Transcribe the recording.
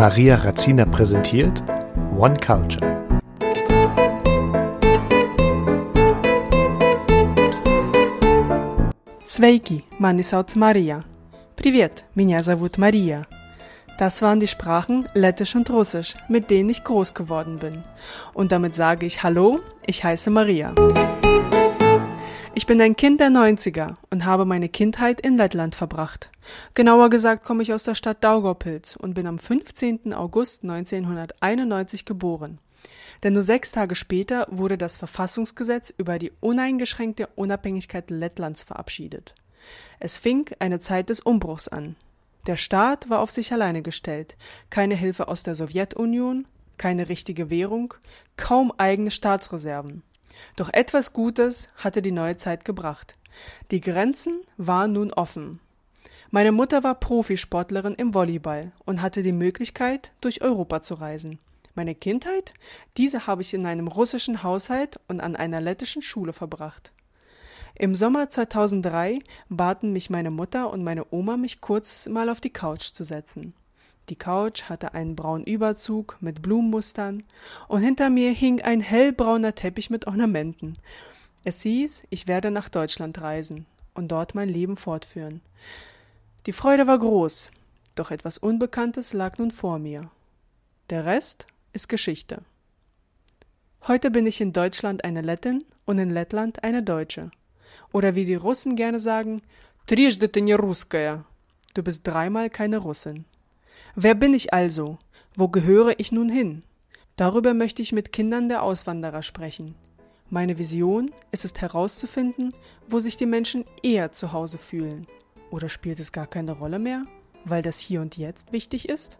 Maria Razzina präsentiert One Culture. Sveiki, mani sauc Maria. Привет, меня зовут Maria. Das waren die Sprachen Lettisch und Russisch, mit denen ich groß geworden bin. Und damit sage ich Hallo, ich heiße Maria. Ich bin ein Kind der 90er und habe meine Kindheit in Lettland verbracht. Genauer gesagt komme ich aus der Stadt Daugavpils und bin am 15. August 1991 geboren. Denn nur sechs Tage später wurde das Verfassungsgesetz über die uneingeschränkte Unabhängigkeit Lettlands verabschiedet. Es fing eine Zeit des Umbruchs an. Der Staat war auf sich alleine gestellt, keine Hilfe aus der Sowjetunion, keine richtige Währung, kaum eigene Staatsreserven. Doch etwas Gutes hatte die neue Zeit gebracht. Die Grenzen waren nun offen. Meine Mutter war Profisportlerin im Volleyball und hatte die Möglichkeit, durch Europa zu reisen. Meine Kindheit, diese habe ich in einem russischen Haushalt und an einer lettischen Schule verbracht. Im Sommer 2003 baten mich meine Mutter und meine Oma, mich kurz mal auf die Couch zu setzen. Die Couch hatte einen braunen Überzug mit Blumenmustern und hinter mir hing ein hellbrauner Teppich mit Ornamenten. Es hieß, ich werde nach Deutschland reisen und dort mein Leben fortführen. Die Freude war groß, doch etwas Unbekanntes lag nun vor mir. Der Rest ist Geschichte. Heute bin ich in Deutschland eine Lettin und in Lettland eine Deutsche. Oder wie die Russen gerne sagen, Трижды ты не русская. Du bist dreimal keine Russin. Wer bin ich also? Wo gehöre ich nun hin? Darüber möchte ich mit Kindern der Auswanderer sprechen. Meine Vision ist es herauszufinden, wo sich die Menschen eher zu Hause fühlen. Oder spielt es gar keine Rolle mehr, weil das Hier und Jetzt wichtig ist?